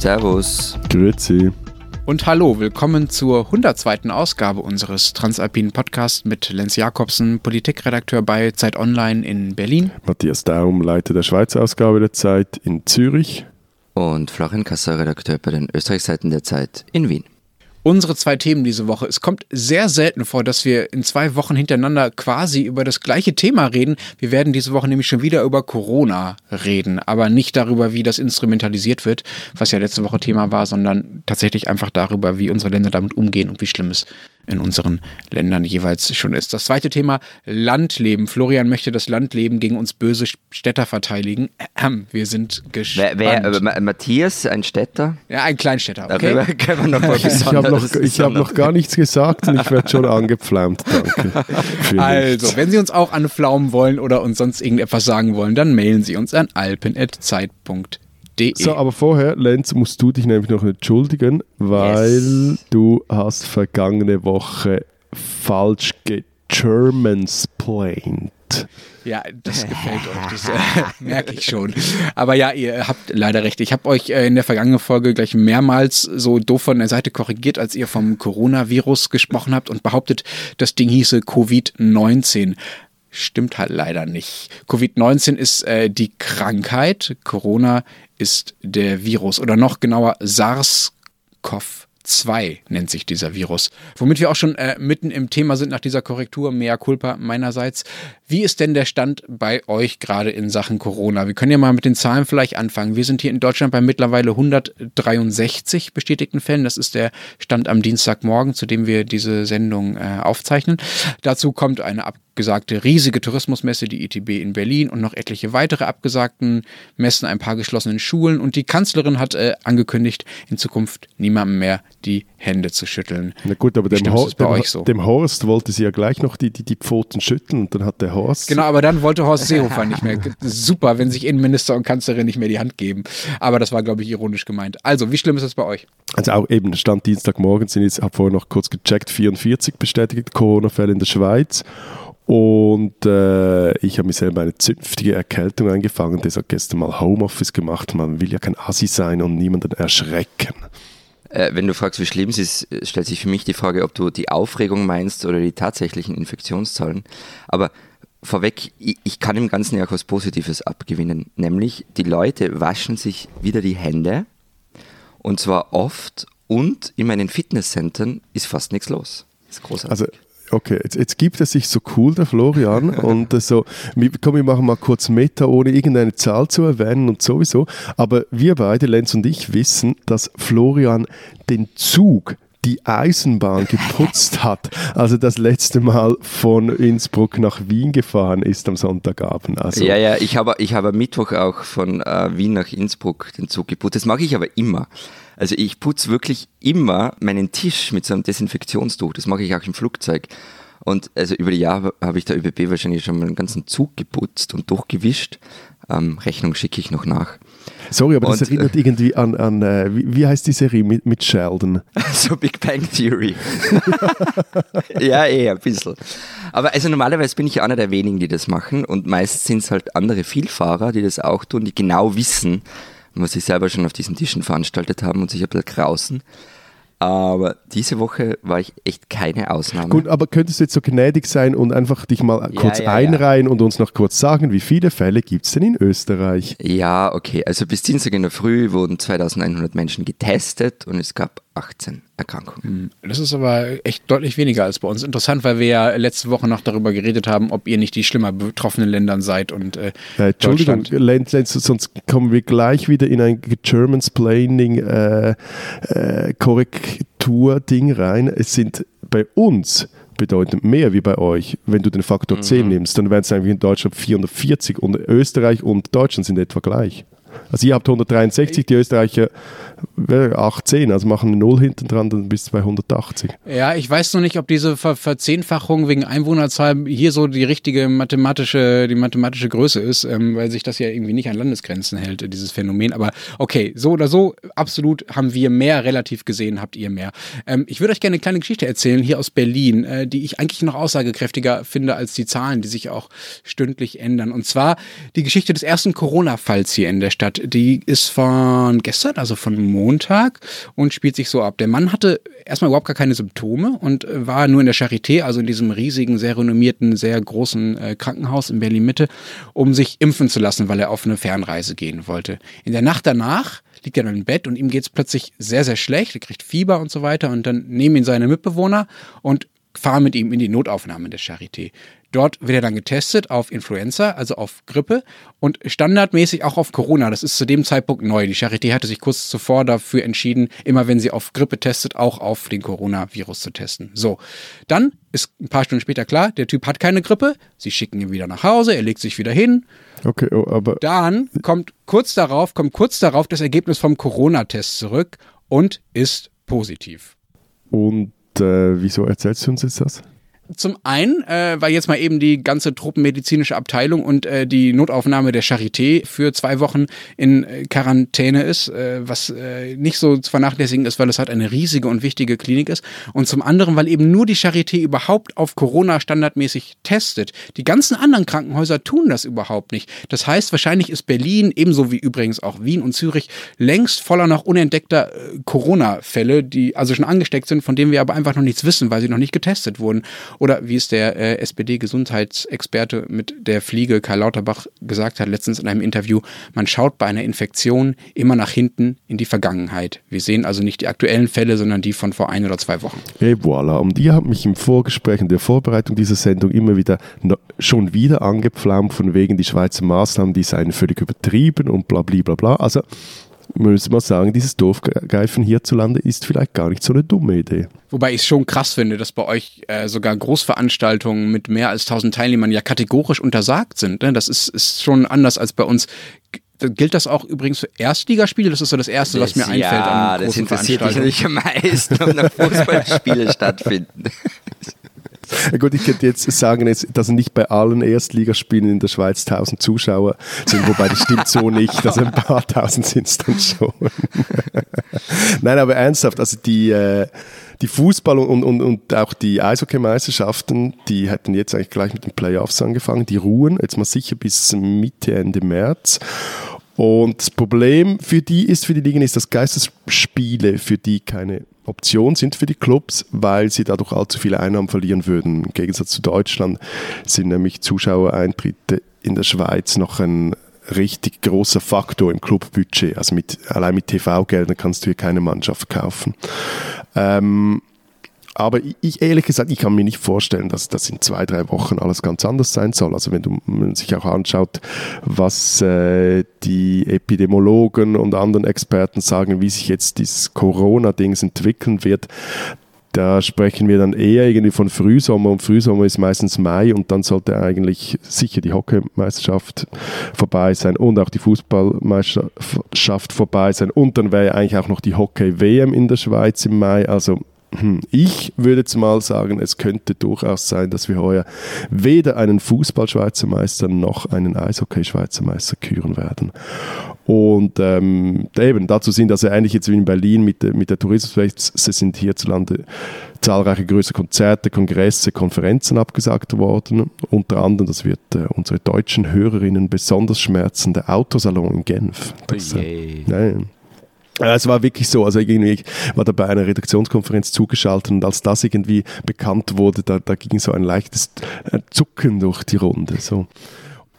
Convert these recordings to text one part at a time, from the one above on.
Servus. Grüezi. Und hallo, willkommen zur 102. Ausgabe unseres Transalpinen Podcasts mit Lenz Jakobsen, Politikredakteur bei Zeit Online in Berlin. Matthias Daum, Leiter der Schweizer Ausgabe der Zeit in Zürich. Und Florian Kasser, Redakteur bei den Österreichseiten der Zeit in Wien unsere zwei Themen diese Woche. Es kommt sehr selten vor, dass wir in zwei Wochen hintereinander quasi über das gleiche Thema reden. Wir werden diese Woche nämlich schon wieder über Corona reden, aber nicht darüber, wie das instrumentalisiert wird, was ja letzte Woche Thema war, sondern tatsächlich einfach darüber, wie unsere Länder damit umgehen und wie schlimm es in unseren Ländern jeweils schon ist. Das zweite Thema, Landleben. Florian möchte das Landleben gegen uns böse Städter verteidigen. Wir sind gespannt. Wer, wer äh, Matthias, ein Städter? Ja, ein Kleinstädter, okay? Darüber können wir noch mal ich habe noch, hab noch gar nichts gesagt und ich werde schon angepflaumt. Danke. Also, wenn Sie uns auch anpflaumen wollen oder uns sonst irgendetwas sagen wollen, dann mailen Sie uns an alpen.zeit.de www.ftf.de. So, aber vorher, Lenz, musst du dich nämlich noch entschuldigen, weil yes. du hast vergangene Woche falsch gegermansplained. Ja, das gefällt euch, das äh, merke ich schon. Aber ja, ihr habt leider recht. Ich habe euch äh, in der vergangenen Folge gleich mehrmals so doof von der Seite korrigiert, als ihr vom Coronavirus gesprochen habt und behauptet, das Ding hieße Covid-19 stimmt halt leider nicht. Covid-19 ist äh, die Krankheit, Corona ist der Virus oder noch genauer SARS-CoV. 2 nennt sich dieser Virus. Womit wir auch schon äh, mitten im Thema sind nach dieser Korrektur, mea culpa meinerseits. Wie ist denn der Stand bei euch gerade in Sachen Corona? Wir können ja mal mit den Zahlen vielleicht anfangen. Wir sind hier in Deutschland bei mittlerweile 163 bestätigten Fällen. Das ist der Stand am Dienstagmorgen, zu dem wir diese Sendung äh, aufzeichnen. Dazu kommt eine Ab abgesagte riesige Tourismusmesse, die ITB in Berlin und noch etliche weitere abgesagten Messen, ein paar geschlossenen Schulen. Und die Kanzlerin hat äh, angekündigt, in Zukunft niemandem mehr die Hände zu schütteln. Na gut, aber dem, Ho dem, so? dem, Horst wollte sie ja gleich noch die, die, die Pfoten schütteln und dann hat der Horst. Genau, aber dann wollte Horst Seehofer nicht mehr. Super, wenn sich Innenminister und Kanzlerin nicht mehr die Hand geben. Aber das war, glaube ich, ironisch gemeint. Also, wie schlimm ist das bei euch? Also auch eben, Stand Dienstagmorgen sind jetzt, habe vorher noch kurz gecheckt, 44 bestätigte Corona-Fälle in der Schweiz. Und äh, ich habe mir selber eine zünftige Erkältung eingefangen, deshalb gestern mal Homeoffice gemacht. Man will ja kein Assi sein und niemanden erschrecken. Äh, wenn du fragst, wie schlimm es ist, stellt sich für mich die Frage, ob du die Aufregung meinst oder die tatsächlichen Infektionszahlen. Aber vorweg, ich kann im Ganzen ja auch was Positives abgewinnen, nämlich die Leute waschen sich wieder die Hände und zwar oft und in meinen Fitnesscentern ist fast nichts los. Das ist großartig. Also Okay, jetzt, jetzt, gibt er sich so cool, der Florian, und äh, so, komm, wir machen mal kurz Meta, ohne irgendeine Zahl zu erwähnen und sowieso. Aber wir beide, Lenz und ich, wissen, dass Florian den Zug die Eisenbahn geputzt hat, also das letzte Mal von Innsbruck nach Wien gefahren ist am Sonntagabend. Also ja, ja, ich habe, ich habe Mittwoch auch von äh, Wien nach Innsbruck den Zug geputzt. Das mache ich aber immer. Also ich putze wirklich immer meinen Tisch mit so einem Desinfektionstuch. Das mache ich auch im Flugzeug. Und also über die Jahre habe ich der ÖBB wahrscheinlich schon mal einen ganzen Zug geputzt und durchgewischt. Ähm, Rechnung schicke ich noch nach. Sorry, aber und, das erinnert äh, irgendwie an, an äh, wie, wie, heißt die Serie mit, mit Sheldon? so Big Bang Theory. ja, eh, ein bisschen. Aber also normalerweise bin ich einer der wenigen, die das machen und meist sind es halt andere Vielfahrer, die das auch tun, die genau wissen, was sie selber schon auf diesen Tischen veranstaltet haben und sich ein bisschen krausen. Aber diese Woche war ich echt keine Ausnahme. Gut, aber könntest du jetzt so gnädig sein und einfach dich mal ja, kurz ja, einreihen ja. und uns noch kurz sagen, wie viele Fälle gibt es denn in Österreich? Ja, okay. Also bis Dienstag in der Früh wurden 2100 Menschen getestet und es gab 18 Erkrankungen. Hm, das ist aber echt deutlich weniger als bei uns. Interessant, weil wir ja letzte Woche noch darüber geredet haben, ob ihr nicht die schlimmer betroffenen Ländern seid und äh, ja, Entschuldigung, Lenz, Lenz, sonst kommen wir gleich wieder in ein Germansplaining äh, äh, Korrektur-Ding rein. Es sind bei uns bedeutend mehr wie bei euch. Wenn du den Faktor mhm. 10 nimmst, dann wären es eigentlich in Deutschland 440 und Österreich und Deutschland sind etwa gleich. Also ihr habt 163, die Österreicher 18, also machen eine Null hinten dran, dann bis 280. Ja, ich weiß noch nicht, ob diese Ver Verzehnfachung wegen Einwohnerzahl hier so die richtige mathematische, die mathematische Größe ist, ähm, weil sich das ja irgendwie nicht an Landesgrenzen hält, dieses Phänomen. Aber okay, so oder so, absolut haben wir mehr relativ gesehen, habt ihr mehr. Ähm, ich würde euch gerne eine kleine Geschichte erzählen hier aus Berlin, äh, die ich eigentlich noch aussagekräftiger finde als die Zahlen, die sich auch stündlich ändern. Und zwar die Geschichte des ersten Corona-Falls hier in der Stadt. Statt. Die ist von gestern, also von Montag und spielt sich so ab. Der Mann hatte erstmal überhaupt gar keine Symptome und war nur in der Charité, also in diesem riesigen, sehr renommierten, sehr großen äh, Krankenhaus in Berlin-Mitte, um sich impfen zu lassen, weil er auf eine Fernreise gehen wollte. In der Nacht danach liegt er dann im Bett und ihm geht es plötzlich sehr, sehr schlecht. Er kriegt Fieber und so weiter und dann nehmen ihn seine Mitbewohner und fahren mit ihm in die Notaufnahme der Charité. Dort wird er dann getestet auf Influenza, also auf Grippe und standardmäßig auch auf Corona. Das ist zu dem Zeitpunkt neu. Die Charité hatte sich kurz zuvor dafür entschieden, immer wenn sie auf Grippe testet, auch auf den Coronavirus zu testen. So, dann ist ein paar Stunden später klar, der Typ hat keine Grippe. Sie schicken ihn wieder nach Hause, er legt sich wieder hin. Okay, oh, aber dann kommt kurz darauf, kommt kurz darauf das Ergebnis vom Corona-Test zurück und ist positiv. Und äh, wieso erzählst du uns jetzt das? Zum einen, äh, weil jetzt mal eben die ganze truppenmedizinische Abteilung und äh, die Notaufnahme der Charité für zwei Wochen in äh, Quarantäne ist, äh, was äh, nicht so zu vernachlässigen ist, weil es halt eine riesige und wichtige Klinik ist. Und zum anderen, weil eben nur die Charité überhaupt auf Corona standardmäßig testet. Die ganzen anderen Krankenhäuser tun das überhaupt nicht. Das heißt, wahrscheinlich ist Berlin, ebenso wie übrigens auch Wien und Zürich, längst voller noch unentdeckter äh, Corona-Fälle, die also schon angesteckt sind, von denen wir aber einfach noch nichts wissen, weil sie noch nicht getestet wurden. Oder wie es der äh, SPD-Gesundheitsexperte mit der Fliege Karl Lauterbach gesagt hat letztens in einem Interview, man schaut bei einer Infektion immer nach hinten in die Vergangenheit. Wir sehen also nicht die aktuellen Fälle, sondern die von vor ein oder zwei Wochen. Et voilà. Und ihr habt mich im Vorgespräch und der Vorbereitung dieser Sendung immer wieder schon wieder angepflaumt von wegen die Schweizer Maßnahmen, die seien völlig übertrieben und bla bla bla bla. Also müssen wir sagen, dieses Dorfgreifen hierzulande ist vielleicht gar nicht so eine dumme Idee. Wobei ich es schon krass finde, dass bei euch äh, sogar Großveranstaltungen mit mehr als 1000 Teilnehmern ja kategorisch untersagt sind. Ne? Das ist, ist schon anders als bei uns. Gilt das auch übrigens für Erstligaspiele? Das ist so das Erste, was mir einfällt ja, an großen das interessiert mich natürlich am meisten, ob noch Fußballspiele stattfinden. Ja gut, ich könnte jetzt sagen, dass nicht bei allen Erstligaspielen in der Schweiz 1000 Zuschauer sind, wobei das stimmt so nicht. Also ein paar tausend sind es dann schon. Nein, aber ernsthaft, also die, äh, die Fußball- und, und, und auch die Eishockey-Meisterschaften, die hätten jetzt eigentlich gleich mit den Playoffs angefangen. Die ruhen jetzt mal sicher bis Mitte, Ende März. Und das Problem für die ist, für die Ligen ist, dass Geistesspiele für die keine Option sind für die Clubs, weil sie dadurch allzu viele Einnahmen verlieren würden. Im Gegensatz zu Deutschland sind nämlich Zuschauereintritte in der Schweiz noch ein richtig großer Faktor im Clubbudget. Also mit, allein mit TV-Geldern kannst du hier keine Mannschaft kaufen. Ähm, aber ich ehrlich gesagt, ich kann mir nicht vorstellen, dass das in zwei, drei Wochen alles ganz anders sein soll. Also wenn, du, man sich auch anschaut, was äh, die Epidemiologen und anderen Experten sagen, wie sich jetzt dieses Corona-Dings entwickeln wird, da sprechen wir dann eher irgendwie von Frühsommer und Frühsommer ist meistens Mai und dann sollte eigentlich sicher die Hockeymeisterschaft vorbei sein und auch die Fußballmeisterschaft vorbei sein und dann wäre eigentlich auch noch die Hockey-WM in der Schweiz im Mai. Also ich würde jetzt mal sagen, es könnte durchaus sein, dass wir heuer weder einen Fußball-Schweizer Meister noch einen Eishockey-Schweizer Meister küren werden. Und ähm, eben, dazu sind also eigentlich jetzt wie in Berlin mit, mit der Tourismuswelt, sind hierzulande zahlreiche größere Konzerte, Kongresse, Konferenzen abgesagt worden. Unter anderem, das wird äh, unsere deutschen Hörerinnen besonders schmerzen, der Autosalon in Genf. Das, äh, ja, es war wirklich so, also irgendwie ich war da bei einer Redaktionskonferenz zugeschaltet und als das irgendwie bekannt wurde, da, da ging so ein leichtes äh, Zucken durch die Runde. So.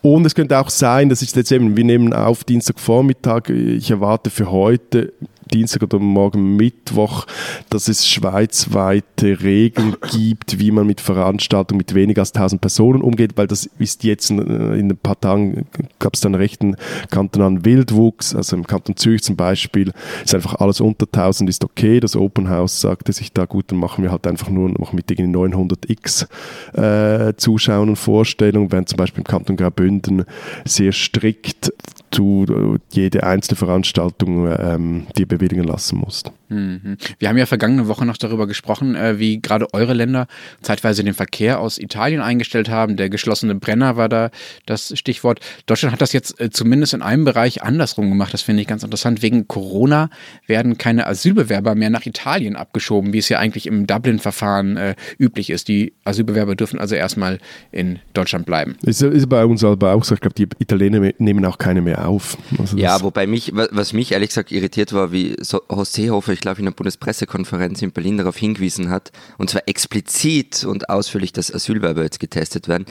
Und es könnte auch sein, dass ich jetzt eben, wir nehmen auf Dienstagvormittag, ich erwarte für heute Dienstag oder morgen Mittwoch, dass es schweizweite Regeln gibt, wie man mit Veranstaltungen mit weniger als 1000 Personen umgeht, weil das ist jetzt in, in ein paar Tagen gab es dann rechten kantonalen Wildwuchs, also im Kanton Zürich zum Beispiel ist einfach alles unter 1000 ist okay, das Open House sagte sich da gut, dann machen wir halt einfach nur noch mit irgendwie 900 x äh, Zuschauern und Vorstellungen, während zum Beispiel im Kanton Graubünden sehr strikt du jede einzelne Veranstaltung ähm, dir bewilligen lassen musst. Mhm. Wir haben ja vergangene Woche noch darüber gesprochen, äh, wie gerade eure Länder zeitweise den Verkehr aus Italien eingestellt haben. Der geschlossene Brenner war da das Stichwort. Deutschland hat das jetzt äh, zumindest in einem Bereich andersrum gemacht. Das finde ich ganz interessant. Wegen Corona werden keine Asylbewerber mehr nach Italien abgeschoben, wie es ja eigentlich im Dublin-Verfahren äh, üblich ist. Die Asylbewerber dürfen also erstmal in Deutschland bleiben. Ist, ist bei uns aber auch so. Ich glaube, die Italiener nehmen auch keine mehr auf. Also ja, wobei mich, was mich ehrlich gesagt irritiert war, wie Horst Seehofer, ich glaube, in der Bundespressekonferenz in Berlin darauf hingewiesen hat, und zwar explizit und ausführlich, dass Asylwerber jetzt getestet werden.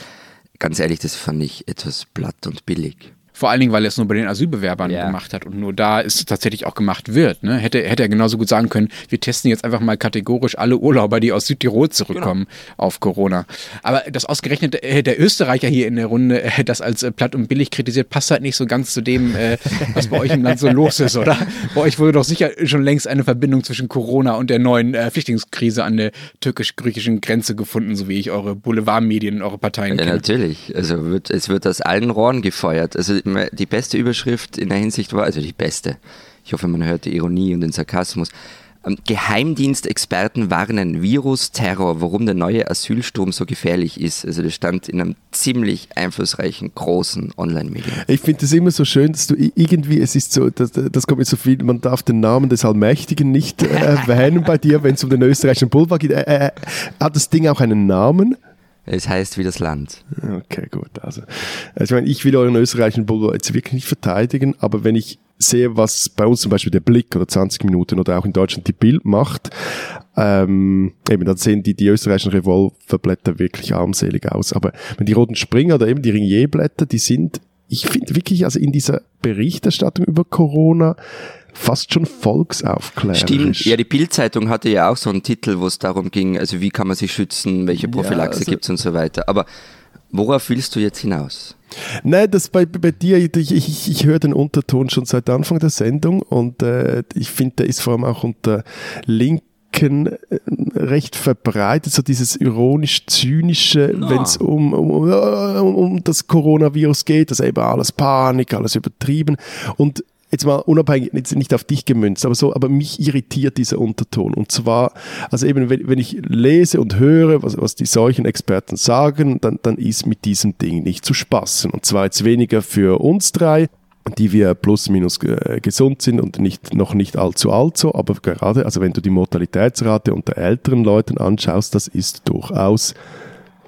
Ganz ehrlich, das fand ich etwas platt und billig. Vor allen Dingen, weil er es nur bei den Asylbewerbern ja. gemacht hat und nur da ist es tatsächlich auch gemacht wird. Ne? Hätte, hätte er genauso gut sagen können, wir testen jetzt einfach mal kategorisch alle Urlauber, die aus Südtirol zurückkommen, genau. auf Corona. Aber das ausgerechnet äh, der Österreicher hier in der Runde äh, das als äh, platt und billig kritisiert, passt halt nicht so ganz zu dem, äh, was bei euch im Land so los ist, oder? Bei euch wurde doch sicher schon längst eine Verbindung zwischen Corona und der neuen äh, Flüchtlingskrise an der türkisch-griechischen Grenze gefunden, so wie ich eure Boulevardmedien, eure Parteien ja, kenne. natürlich. Also wird, es wird aus allen Rohren gefeuert. Also die beste Überschrift in der Hinsicht war, also die beste, ich hoffe, man hört die Ironie und den Sarkasmus. Ähm, Geheimdienstexperten warnen Virus-Terror, warum der neue Asylsturm so gefährlich ist. Also das stand in einem ziemlich einflussreichen, großen Online-Medium. Ich finde es immer so schön, dass du irgendwie, es ist so, das, das kommt mir so viel, man darf den Namen des Allmächtigen nicht äh, erwähnen bei dir, wenn es um den österreichischen Boulevard geht. Äh, äh, hat das Ding auch einen Namen? Es heißt wie das Land. Okay, gut. Also, also ich meine, ich will euren österreichischen Boulevard jetzt wirklich nicht verteidigen, aber wenn ich sehe, was bei uns zum Beispiel der Blick oder 20 Minuten oder auch in Deutschland die Bild macht, ähm, eben, dann sehen die, die österreichischen Revolverblätter wirklich armselig aus. Aber wenn die roten Springer oder eben die Ringier-Blätter, die sind, ich finde wirklich, also in dieser Berichterstattung über Corona, fast schon volksaufklärerisch. Stimmt, ja, die Bildzeitung hatte ja auch so einen Titel, wo es darum ging, also wie kann man sich schützen, welche Prophylaxe ja, also, gibt es und so weiter. Aber worauf willst du jetzt hinaus? Nein, das bei, bei dir, ich, ich, ich höre den Unterton schon seit Anfang der Sendung und äh, ich finde, der ist vor allem auch unter Linken äh, recht verbreitet, so dieses ironisch-zynische, no. wenn es um, um, um, um das Coronavirus geht, dass eben alles Panik, alles übertrieben. Und jetzt mal unabhängig, jetzt nicht auf dich gemünzt, aber so, aber mich irritiert dieser Unterton. Und zwar, also eben, wenn, wenn ich lese und höre, was, was die solchen Experten sagen, dann, dann ist mit diesem Ding nicht zu spaßen. Und zwar jetzt weniger für uns drei, die wir plus minus äh, gesund sind und nicht, noch nicht allzu alt so, aber gerade, also wenn du die Mortalitätsrate unter älteren Leuten anschaust, das ist durchaus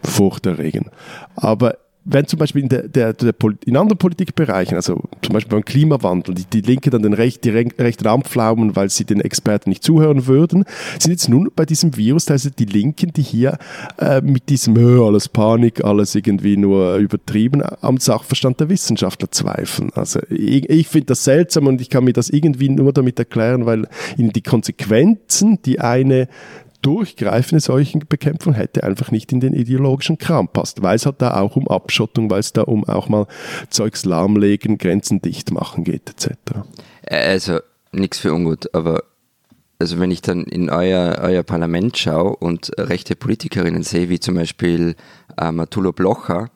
furchterregend. Aber wenn zum Beispiel in, der, der, der, in anderen Politikbereichen, also zum Beispiel beim Klimawandel, die, die Linke dann den Recht, die Rechten anpflaumen, weil sie den Experten nicht zuhören würden, sind jetzt nun bei diesem Virus also die Linken, die hier äh, mit diesem alles Panik, alles irgendwie nur übertrieben am Sachverstand der Wissenschaftler zweifeln. Also ich, ich finde das seltsam und ich kann mir das irgendwie nur damit erklären, weil ihnen die Konsequenzen, die eine durchgreifende Seuchenbekämpfung hätte einfach nicht in den ideologischen Kram passt, weil es halt da auch um Abschottung, weil es da um auch mal Zeugs lahmlegen, Grenzen dicht machen geht, etc. Also nichts für ungut, aber also wenn ich dann in euer, euer Parlament schaue und rechte Politikerinnen sehe, wie zum Beispiel äh, Matulo Blocher,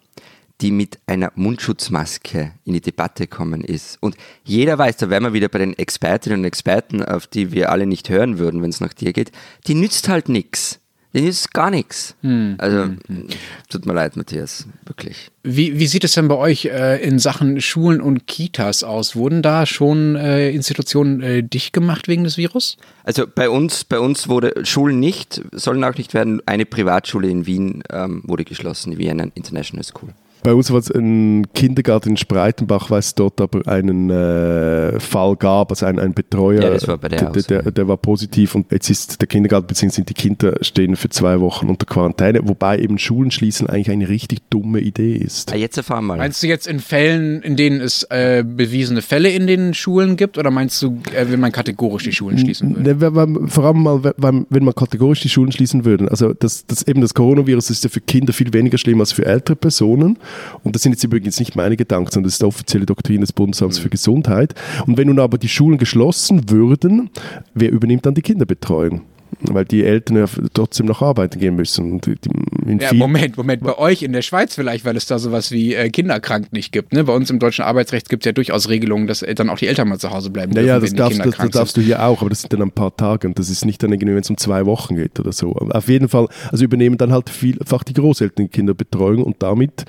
die mit einer Mundschutzmaske in die Debatte kommen ist. Und jeder weiß, da wären wir wieder bei den Expertinnen und Experten, auf die wir alle nicht hören würden, wenn es nach dir geht, die nützt halt nichts. Die nützt gar nichts. Hm. Also, hm, hm. tut mir leid, Matthias, wirklich. Wie, wie sieht es denn bei euch äh, in Sachen Schulen und Kitas aus? Wurden da schon äh, Institutionen äh, dicht gemacht wegen des Virus? Also bei uns, bei uns wurde Schulen nicht, sollen auch nicht werden. Eine Privatschule in Wien ähm, wurde geschlossen, die Vienna International School. Bei uns war es ein Kindergarten in Spreitenbach, weil es dort aber einen äh, Fall gab, also ein, ein Betreuer, ja, das war bei der, der, der, der, war positiv und jetzt ist der Kindergarten bzw. die Kinder stehen für zwei Wochen unter Quarantäne, wobei eben Schulen schließen eigentlich eine richtig dumme Idee ist. Ja, jetzt erfahren wir mal. Meinst du jetzt in Fällen, in denen es äh, bewiesene Fälle in den Schulen gibt oder meinst du, äh, wenn man kategorisch die Schulen schließen würde? Ne, vor allem mal, wenn man kategorisch die Schulen schließen würde. Also das, das eben das Coronavirus ist ja für Kinder viel weniger schlimm als für ältere Personen und das sind jetzt übrigens nicht meine Gedanken, sondern das ist die offizielle Doktrin des Bundesamts mhm. für Gesundheit. Und wenn nun aber die Schulen geschlossen würden, wer übernimmt dann die Kinderbetreuung? Weil die Eltern ja trotzdem noch arbeiten gehen müssen. ja, Moment, Moment, bei euch in der Schweiz vielleicht, weil es da sowas wie äh, Kinderkrank nicht gibt. Ne? Bei uns im deutschen Arbeitsrecht gibt es ja durchaus Regelungen, dass dann auch die Eltern mal zu Hause bleiben dürfen, naja, das, darfst, das, das darfst du hier auch, aber das sind dann ein paar Tage und das ist nicht dann irgendwie, wenn es um zwei Wochen geht oder so. Aber auf jeden Fall, also übernehmen dann halt vielfach die Großeltern die Kinderbetreuung und damit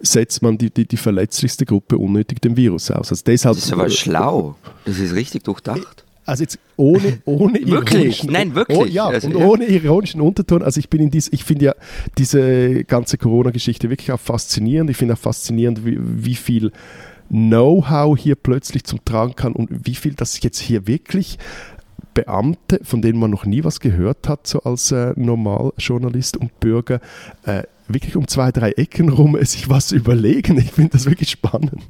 setzt man die, die, die verletzlichste Gruppe unnötig dem Virus aus. Also deshalb, das ist aber schlau. Das ist richtig durchdacht. Also jetzt ohne, ohne wirklich? Nein, wirklich. Oh, ja, also, und ja. ohne ironischen Unterton. Also ich bin in dies, ich finde ja diese ganze Corona-Geschichte wirklich auch faszinierend. Ich finde auch faszinierend, wie, wie viel Know-how hier plötzlich zum Tragen kann und wie viel das jetzt hier wirklich Beamte, von denen man noch nie was gehört hat, so als äh, Normaljournalist und Bürger, äh, wirklich um zwei, drei Ecken rum sich was überlegen. Ich finde das wirklich spannend.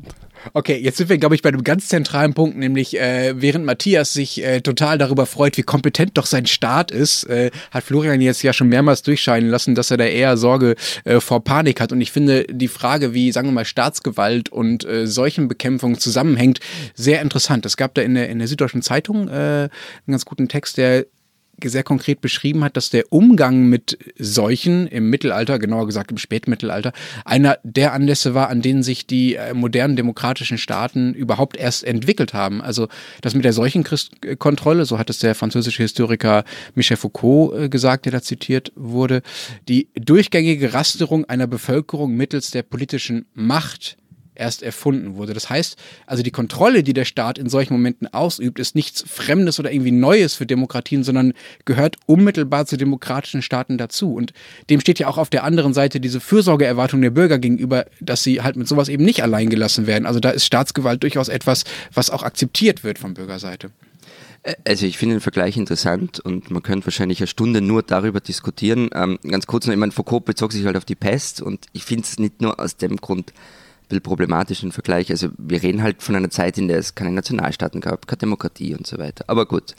Okay, jetzt sind wir, glaube ich, bei einem ganz zentralen Punkt, nämlich äh, während Matthias sich äh, total darüber freut, wie kompetent doch sein Staat ist, äh, hat Florian jetzt ja schon mehrmals durchscheinen lassen, dass er da eher Sorge äh, vor Panik hat. Und ich finde die Frage, wie, sagen wir mal, Staatsgewalt und äh, Seuchenbekämpfung zusammenhängt, sehr interessant. Es gab da in der, in der Süddeutschen Zeitung äh, einen ganz guten Text, der sehr konkret beschrieben hat, dass der Umgang mit Seuchen im Mittelalter, genauer gesagt im Spätmittelalter, einer der Anlässe war, an denen sich die äh, modernen demokratischen Staaten überhaupt erst entwickelt haben. Also das mit der Seuchenkontrolle, so hat es der französische Historiker Michel Foucault äh, gesagt, der da zitiert wurde, die durchgängige Rasterung einer Bevölkerung mittels der politischen Macht erst erfunden wurde. Das heißt, also die Kontrolle, die der Staat in solchen Momenten ausübt, ist nichts Fremdes oder irgendwie Neues für Demokratien, sondern gehört unmittelbar zu demokratischen Staaten dazu. Und dem steht ja auch auf der anderen Seite diese Fürsorgeerwartung der Bürger gegenüber, dass sie halt mit sowas eben nicht allein gelassen werden. Also da ist Staatsgewalt durchaus etwas, was auch akzeptiert wird von Bürgerseite. Also ich finde den Vergleich interessant und man könnte wahrscheinlich eine Stunde nur darüber diskutieren. Ähm, ganz kurz noch, ich meine, Foucault bezog sich halt auf die Pest und ich finde es nicht nur aus dem Grund bisschen problematisch im Vergleich. Also wir reden halt von einer Zeit, in der es keine Nationalstaaten gab, keine Demokratie und so weiter. Aber gut,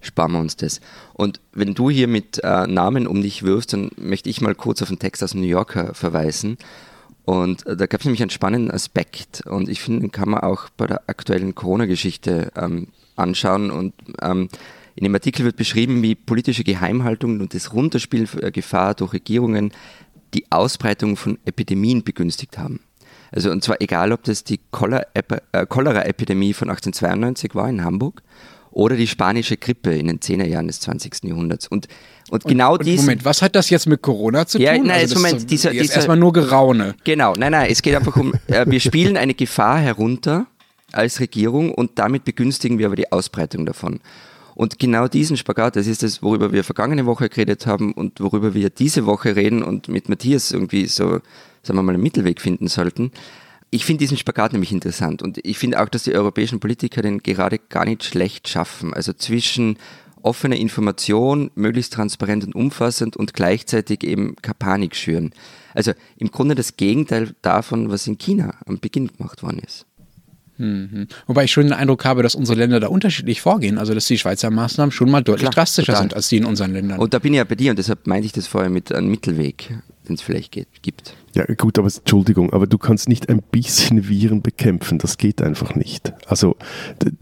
sparen wir uns das. Und wenn du hier mit äh, Namen um dich wirfst, dann möchte ich mal kurz auf einen Text aus New Yorker verweisen. Und äh, da gab es nämlich einen spannenden Aspekt. Und ich finde, den kann man auch bei der aktuellen Corona-Geschichte ähm, anschauen. Und ähm, in dem Artikel wird beschrieben, wie politische Geheimhaltung und das Runterspiel der Gefahr durch Regierungen die Ausbreitung von Epidemien begünstigt haben. Also und zwar egal, ob das die äh, Cholera-Epidemie von 1892 war in Hamburg oder die spanische Grippe in den 10er Jahren des 20. Jahrhunderts. Und, und, und genau dies. Moment, was hat das jetzt mit Corona zu tun? Ja, nein, also Moment, so, dieser, dieser, erstmal nur Geraune. Genau, nein, nein, es geht einfach um, äh, wir spielen eine Gefahr herunter als Regierung und damit begünstigen wir aber die Ausbreitung davon. Und genau diesen Spagat, das ist das, worüber wir vergangene Woche geredet haben und worüber wir diese Woche reden und mit Matthias irgendwie so sagen wir mal, einen Mittelweg finden sollten. Ich finde diesen Spagat nämlich interessant und ich finde auch, dass die europäischen Politiker den gerade gar nicht schlecht schaffen. Also zwischen offener Information, möglichst transparent und umfassend und gleichzeitig eben Panik schüren. Also im Grunde das Gegenteil davon, was in China am Beginn gemacht worden ist. Mhm. Wobei ich schon den Eindruck habe, dass unsere Länder da unterschiedlich vorgehen. Also, dass die Schweizer Maßnahmen schon mal deutlich Klar, drastischer total. sind als die in unseren Ländern. Und da bin ich ja bei dir und deshalb meinte ich das vorher mit einem Mittelweg, den es vielleicht geht, gibt. Ja, gut, aber Entschuldigung, aber du kannst nicht ein bisschen Viren bekämpfen, das geht einfach nicht. Also,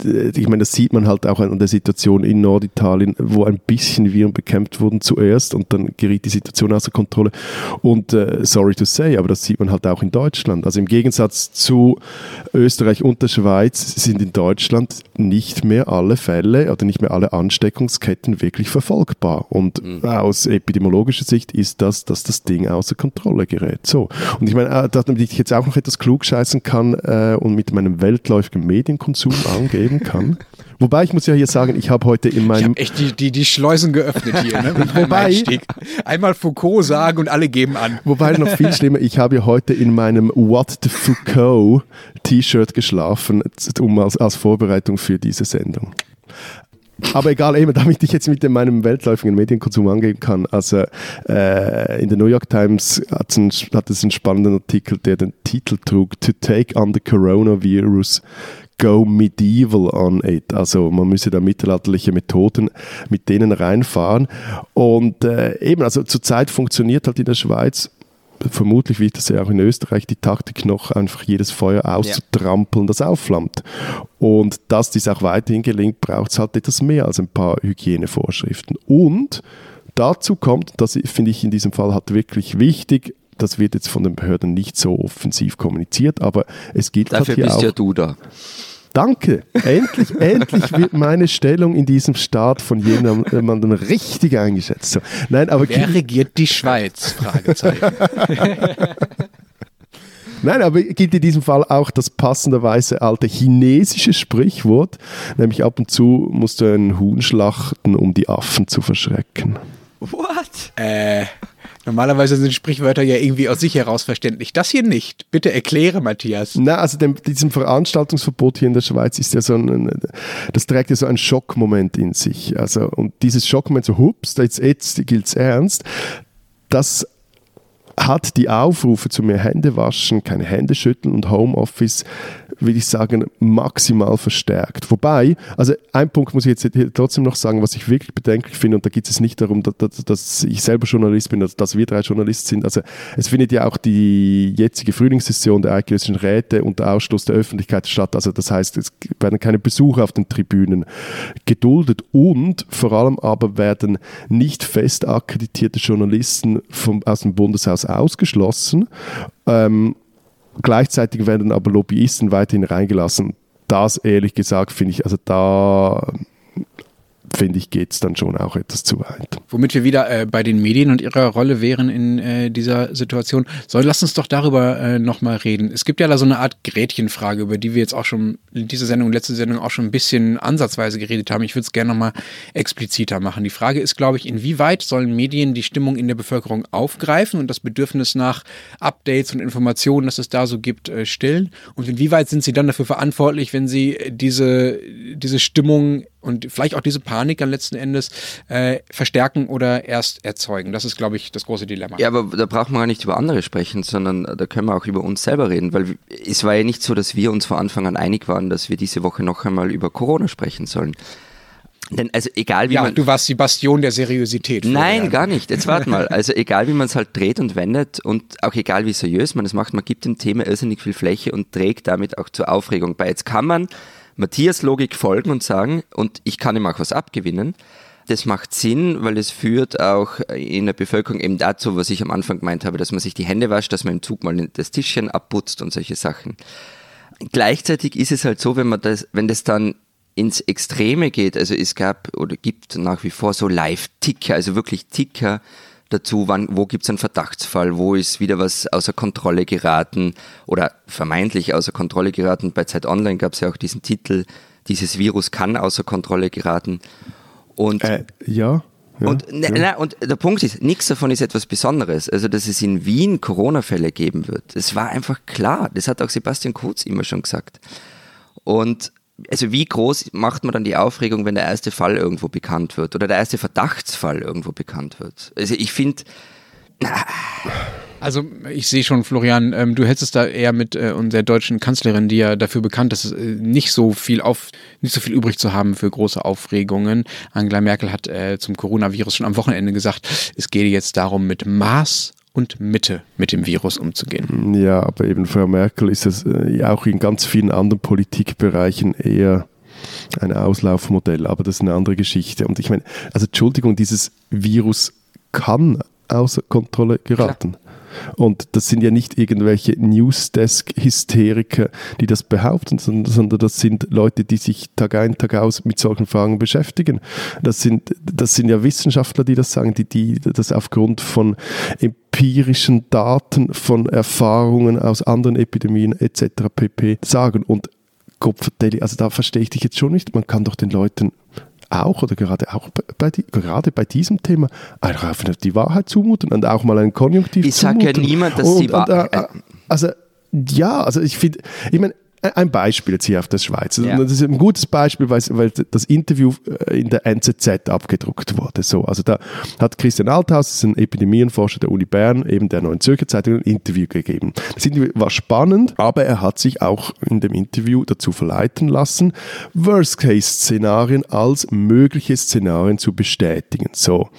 ich meine, das sieht man halt auch an der Situation in Norditalien, wo ein bisschen Viren bekämpft wurden zuerst und dann geriet die Situation außer Kontrolle. Und äh, sorry to say, aber das sieht man halt auch in Deutschland. Also im Gegensatz zu Österreich und der Schweiz sind in Deutschland nicht mehr alle Fälle oder nicht mehr alle Ansteckungsketten wirklich verfolgbar. Und mhm. aus epidemiologischer Sicht ist das, dass das Ding außer Kontrolle gerät. So. Und ich meine, äh, damit ich jetzt auch noch etwas klug scheißen kann äh, und mit meinem weltläufigen Medienkonsum angeben kann. Wobei ich muss ja hier sagen, ich habe heute in meinem. Ich echt die, die, die Schleusen geöffnet hier, ne? Wobei. Einmal Foucault sagen und alle geben an. Wobei noch viel schlimmer, ich habe heute in meinem What the Foucault T-Shirt geschlafen, um als, als Vorbereitung für diese Sendung. Aber egal, eben, damit ich jetzt mit dem, meinem weltläufigen Medienkonsum angehen kann. Also äh, in der New York Times hat es, hat es einen spannenden Artikel, der den Titel trug, To Take on the Coronavirus go medieval on it. Also man müsse da mittelalterliche Methoden mit denen reinfahren. Und äh, eben, also zurzeit funktioniert halt in der Schweiz vermutlich wird das ja auch in Österreich die Taktik noch, einfach jedes Feuer auszutrampeln, das aufflammt. Und dass dies auch weiterhin gelingt, braucht es halt etwas mehr als ein paar Hygienevorschriften. Und dazu kommt, das finde ich in diesem Fall halt wirklich wichtig, das wird jetzt von den Behörden nicht so offensiv kommuniziert, aber es gibt Dafür halt hier bist auch, ja du da. Danke. Endlich, endlich wird meine Stellung in diesem Staat von jemandem richtig eingeschätzt. So. Nein, aber Wer regiert die Schweiz? Fragezeichen. Nein, aber gilt in diesem Fall auch das passenderweise alte chinesische Sprichwort, nämlich ab und zu musst du einen Huhn schlachten, um die Affen zu verschrecken. What? Äh, Normalerweise sind Sprichwörter ja irgendwie aus sich heraus verständlich. Das hier nicht. Bitte erkläre, Matthias. Na, also dem, diesem Veranstaltungsverbot hier in der Schweiz ist ja so ein, das trägt ja so einen Schockmoment in sich. Also, und dieses Schockmoment, so, hups, jetzt, jetzt gilt es ernst, das hat die Aufrufe zu mehr Hände waschen, keine Hände schütteln und Homeoffice würde ich sagen, maximal verstärkt. Wobei, also ein Punkt muss ich jetzt trotzdem noch sagen, was ich wirklich bedenklich finde, und da geht es nicht darum, dass, dass, ich selber Journalist bin, dass wir drei Journalisten sind. Also es findet ja auch die jetzige Frühlingssession der eidgenössischen Räte unter Ausschluss der Öffentlichkeit statt. Also das heißt, es werden keine Besucher auf den Tribünen geduldet und vor allem aber werden nicht fest akkreditierte Journalisten vom, aus dem Bundeshaus ausgeschlossen. Ähm, Gleichzeitig werden aber Lobbyisten weiterhin reingelassen. Das ehrlich gesagt finde ich, also da finde ich, geht es dann schon auch etwas zu weit. Womit wir wieder äh, bei den Medien und ihrer Rolle wären in äh, dieser Situation. So, lass uns doch darüber äh, nochmal reden. Es gibt ja da so eine Art Gretchenfrage, über die wir jetzt auch schon in dieser Sendung und letzte Sendung auch schon ein bisschen ansatzweise geredet haben. Ich würde es gerne nochmal expliziter machen. Die Frage ist, glaube ich, inwieweit sollen Medien die Stimmung in der Bevölkerung aufgreifen und das Bedürfnis nach Updates und Informationen, das es da so gibt, äh, stillen? Und inwieweit sind sie dann dafür verantwortlich, wenn sie diese, diese Stimmung und vielleicht auch diese Panik dann letzten Endes äh, verstärken oder erst erzeugen. Das ist, glaube ich, das große Dilemma. Ja, aber da brauchen wir gar nicht über andere sprechen, sondern da können wir auch über uns selber reden, weil es war ja nicht so, dass wir uns von Anfang an einig waren, dass wir diese Woche noch einmal über Corona sprechen sollen. Denn also egal wie ja, man. du warst die Bastion der Seriosität. Nein, gar nicht. Jetzt warte mal. Also egal wie man es halt dreht und wendet und auch egal wie seriös man es macht, man gibt dem Thema irrsinnig viel Fläche und trägt damit auch zur Aufregung bei. Jetzt kann man Matthias Logik folgen und sagen, und ich kann ihm auch was abgewinnen. Das macht Sinn, weil es führt auch in der Bevölkerung eben dazu, was ich am Anfang gemeint habe, dass man sich die Hände wascht, dass man im Zug mal das Tischchen abputzt und solche Sachen. Gleichzeitig ist es halt so, wenn man das, wenn das dann ins Extreme geht, also es gab oder gibt nach wie vor so Live-Ticker, also wirklich Ticker, dazu, wann, wo gibt es einen Verdachtsfall, wo ist wieder was außer Kontrolle geraten oder vermeintlich außer Kontrolle geraten. Bei Zeit Online gab es ja auch diesen Titel, dieses Virus kann außer Kontrolle geraten. Und äh, ja. Ja, und, ne, ja. ne, und der Punkt ist, nichts davon ist etwas Besonderes. Also, dass es in Wien Corona-Fälle geben wird, das war einfach klar. Das hat auch Sebastian Kurz immer schon gesagt. Und also wie groß macht man dann die Aufregung, wenn der erste Fall irgendwo bekannt wird oder der erste Verdachtsfall irgendwo bekannt wird? Also ich finde. Also ich sehe schon, Florian, ähm, du hättest da eher mit äh, unserer deutschen Kanzlerin, die ja dafür bekannt ist, äh, nicht so viel auf, nicht so viel übrig zu haben für große Aufregungen. Angela Merkel hat äh, zum Coronavirus schon am Wochenende gesagt, es gehe jetzt darum, mit Maß und Mitte mit dem Virus umzugehen. Ja, aber eben Frau Merkel ist es äh, auch in ganz vielen anderen Politikbereichen eher ein Auslaufmodell, aber das ist eine andere Geschichte. Und ich meine, also Entschuldigung, dieses Virus kann außer Kontrolle geraten. Klar. Und das sind ja nicht irgendwelche Newsdesk-Hysteriker, die das behaupten, sondern, sondern, das sind Leute, die sich Tag ein, Tag aus mit solchen Fragen beschäftigen. Das sind, das sind ja Wissenschaftler, die das sagen, die, die das aufgrund von empirischen Daten, von Erfahrungen aus anderen Epidemien etc. pp. sagen. Und Gott also da verstehe ich dich jetzt schon nicht. Man kann doch den Leuten auch oder gerade auch bei, gerade bei diesem Thema einfach die Wahrheit zumuten und auch mal ein Konjunktiv ich zumuten. Ich sage ja niemand, dass und, sie Wahrheit... Äh, also ja, also ich finde, ich meine, ein Beispiel jetzt hier auf der Schweiz. Ja. Das ist ein gutes Beispiel, weil, weil, das Interview äh, in der NZZ abgedruckt wurde. So, also da hat Christian Althaus, das ist ein Epidemienforscher der Uni Bern, eben der Neuen Zürcher Zeitung, ein Interview gegeben. Das Interview war spannend, aber er hat sich auch in dem Interview dazu verleiten lassen, Worst-Case-Szenarien als mögliche Szenarien zu bestätigen. So,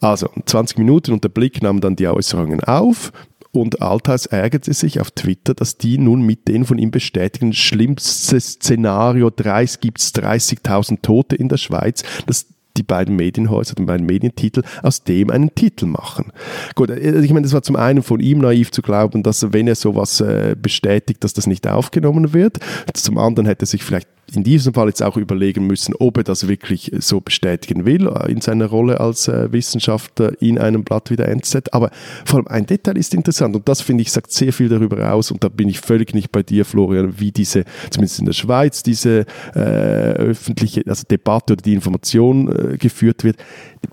also 20 Minuten und der Blick nahm dann die Äußerungen auf. Und Althaus ärgerte sich auf Twitter, dass die nun mit den von ihm bestätigten schlimmsten Szenario 30 gibt es 30.000 Tote in der Schweiz, dass die beiden Medienhäuser, die beiden Medientitel, aus dem einen Titel machen. Gut, äh, ich meine, das war zum einen von ihm naiv zu glauben, dass wenn er sowas äh, bestätigt, dass das nicht aufgenommen wird. Zum anderen hätte er sich vielleicht in diesem Fall jetzt auch überlegen müssen, ob er das wirklich so bestätigen will äh, in seiner Rolle als äh, Wissenschaftler in einem Blatt wie der NZ. Aber vor allem ein Detail ist interessant und das finde ich sagt sehr viel darüber aus und da bin ich völlig nicht bei dir, Florian, wie diese, zumindest in der Schweiz, diese äh, öffentliche also Debatte oder die Information äh, geführt wird.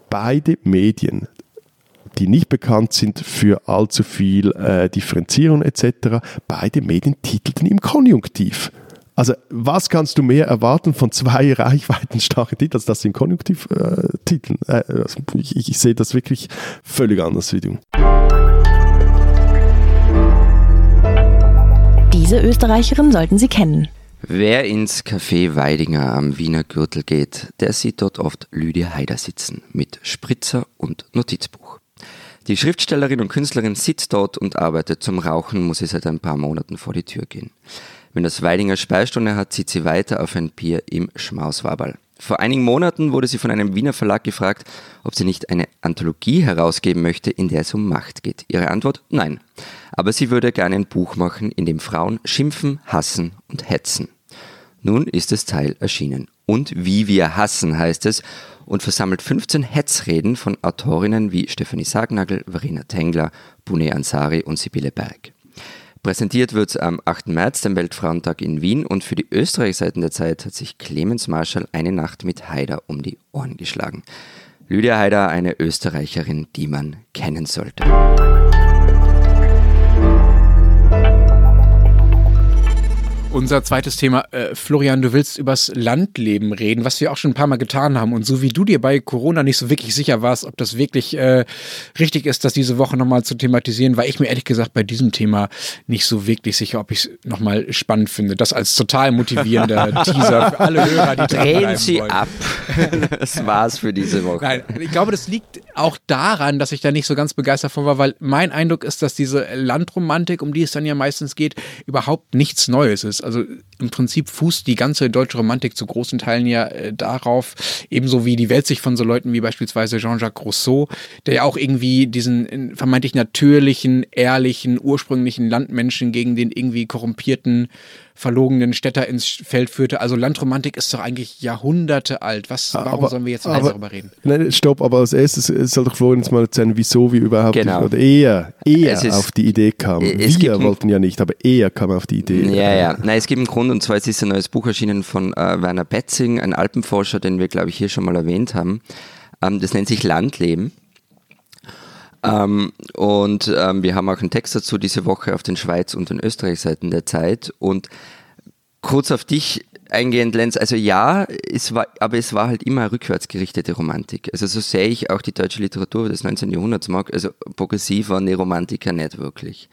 Beide Medien, die nicht bekannt sind für allzu viel äh, Differenzierung etc. Beide Medien titelten im Konjunktiv. Also was kannst du mehr erwarten von zwei reichweitenstarken Titeln, als das in Konjunktiv äh? Äh, also ich, ich sehe das wirklich völlig anders wie du. Diese Österreicherin sollten Sie kennen. Wer ins Café Weidinger am Wiener Gürtel geht, der sieht dort oft Lydia Haider sitzen mit Spritzer und Notizbuch. Die Schriftstellerin und Künstlerin sitzt dort und arbeitet. Zum Rauchen muss sie seit ein paar Monaten vor die Tür gehen. Wenn das Weidinger Speistunde hat, zieht sie weiter auf ein Bier im Schmauswaberl. Vor einigen Monaten wurde sie von einem Wiener Verlag gefragt, ob sie nicht eine Anthologie herausgeben möchte, in der es um Macht geht. Ihre Antwort? Nein. Aber sie würde gerne ein Buch machen, in dem Frauen schimpfen, hassen und hetzen. Nun ist das Teil erschienen. Und wie wir hassen heißt es und versammelt 15 Hetzreden von Autorinnen wie Stefanie Sagnagel, Verena Tengler, Bune Ansari und Sibylle Berg. Präsentiert wird es am 8. März, dem Weltfrauentag in Wien und für die Österreichseiten der Zeit hat sich Clemens Marschall eine Nacht mit Haider um die Ohren geschlagen. Lydia Haider, eine Österreicherin, die man kennen sollte. Unser zweites Thema, äh, Florian, du willst übers Landleben reden, was wir auch schon ein paar Mal getan haben. Und so wie du dir bei Corona nicht so wirklich sicher warst, ob das wirklich äh, richtig ist, das diese Woche nochmal zu thematisieren, war ich mir ehrlich gesagt bei diesem Thema nicht so wirklich sicher, ob ich es nochmal spannend finde. Das als total motivierender Teaser für alle Hörer, die Drehen Sie wollen. ab. Das war's für diese Woche. Nein, ich glaube, das liegt auch daran, dass ich da nicht so ganz begeistert von war, weil mein Eindruck ist, dass diese Landromantik, um die es dann ja meistens geht, überhaupt nichts Neues ist. Also im Prinzip fußt die ganze deutsche Romantik zu großen Teilen ja äh, darauf, ebenso wie die Welt sich von so Leuten wie beispielsweise Jean-Jacques Rousseau, der ja auch irgendwie diesen äh, vermeintlich natürlichen, ehrlichen, ursprünglichen Landmenschen gegen den irgendwie korrumpierten verlogenen Städter ins Feld führte. Also Landromantik ist doch eigentlich Jahrhunderte alt. Was, warum Aber- sollen wir jetzt aber- darüber reden? Nein, stopp, aber als erstes soll doch Florian jetzt mal erzählen, wieso wir überhaupt Genau. oder er, er Es ist- auf die Idee kam. Es gibt Wir wollten ja nicht, aber er kam auf die Idee. Ja, ja. Nein, es gibt einen Grund, und zwar ist ein neues Buch erschienen von äh, Werner Betzing, ein Alpenforscher, den wir, glaube ich, hier schon mal erwähnt haben. Ähm, das nennt sich Landleben. Ähm, und ähm, wir haben auch einen Text dazu diese Woche auf den Schweiz- und den Österreich-Seiten der Zeit. Und kurz auf dich eingehend, Lenz, also ja, es war, aber es war halt immer rückwärts gerichtete Romantik. Also so sehe ich auch die deutsche Literatur des 19. Jahrhunderts mag. Also progressiv waren die Romantiker nicht wirklich.